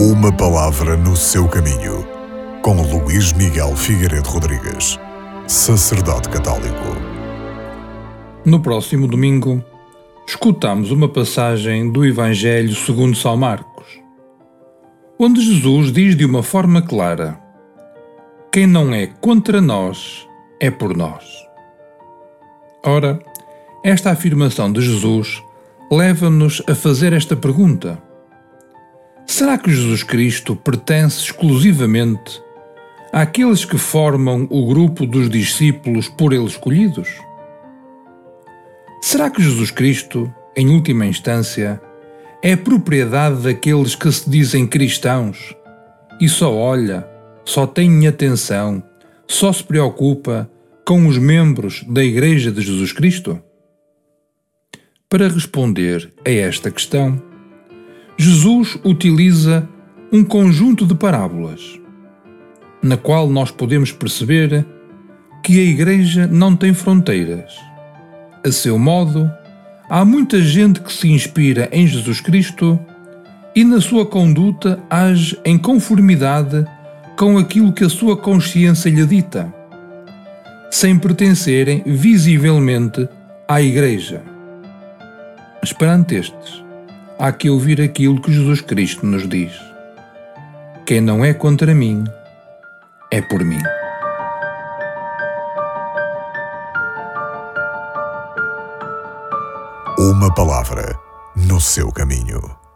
Uma palavra no seu caminho, com Luís Miguel Figueiredo Rodrigues, sacerdote católico. No próximo domingo, escutamos uma passagem do Evangelho segundo São Marcos, onde Jesus diz de uma forma clara: Quem não é contra nós é por nós. Ora, esta afirmação de Jesus leva-nos a fazer esta pergunta: Será que Jesus Cristo pertence exclusivamente àqueles que formam o grupo dos discípulos por ele escolhidos? Será que Jesus Cristo, em última instância, é propriedade daqueles que se dizem cristãos e só olha, só tem atenção, só se preocupa com os membros da Igreja de Jesus Cristo? Para responder a esta questão, Jesus utiliza um conjunto de parábolas, na qual nós podemos perceber que a Igreja não tem fronteiras. A seu modo, há muita gente que se inspira em Jesus Cristo e na sua conduta age em conformidade com aquilo que a sua consciência lhe dita, sem pertencerem visivelmente à Igreja. Mas perante estes, há que ouvir aquilo que Jesus Cristo nos diz: Quem não é contra mim, é por mim. Uma palavra no seu caminho.